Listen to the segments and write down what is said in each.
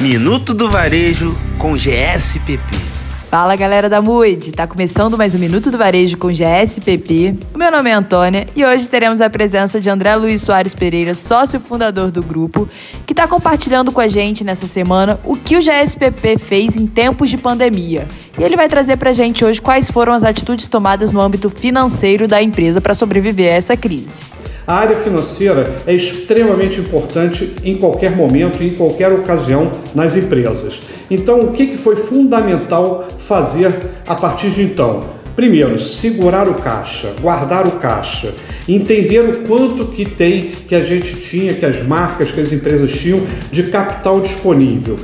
Minuto do Varejo com GSPP. Fala galera da MUID, tá começando mais um Minuto do Varejo com GSPP. O meu nome é Antônia e hoje teremos a presença de André Luiz Soares Pereira, sócio fundador do grupo, que está compartilhando com a gente nessa semana o que o GSPP fez em tempos de pandemia. E ele vai trazer pra gente hoje quais foram as atitudes tomadas no âmbito financeiro da empresa para sobreviver a essa crise. A área financeira é extremamente importante em qualquer momento, em qualquer ocasião nas empresas. Então, o que foi fundamental fazer a partir de então? Primeiro, segurar o caixa, guardar o caixa, entender o quanto que tem, que a gente tinha, que as marcas, que as empresas tinham de capital disponível.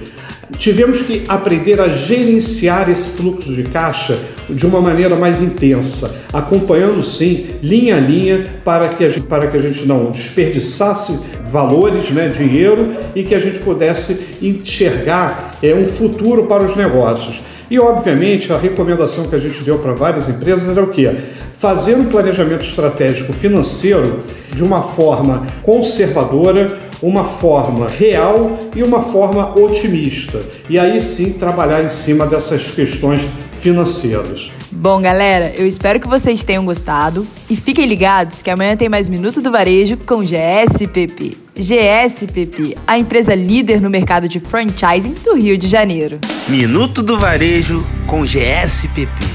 Tivemos que aprender a gerenciar esse fluxo de caixa de uma maneira mais intensa, acompanhando sim, linha a linha, para que a gente, para que a gente não desperdiçasse valores, né, dinheiro, e que a gente pudesse enxergar é, um futuro para os negócios. E, obviamente, a recomendação que a gente deu para várias empresas era o quê? Fazer um planejamento estratégico financeiro de uma forma conservadora, uma forma real e uma forma otimista. E aí sim trabalhar em cima dessas questões financeiras. Bom, galera, eu espero que vocês tenham gostado e fiquem ligados que amanhã tem mais Minuto do Varejo com GSPP. GSPP, a empresa líder no mercado de franchising do Rio de Janeiro. Minuto do Varejo com GSPP.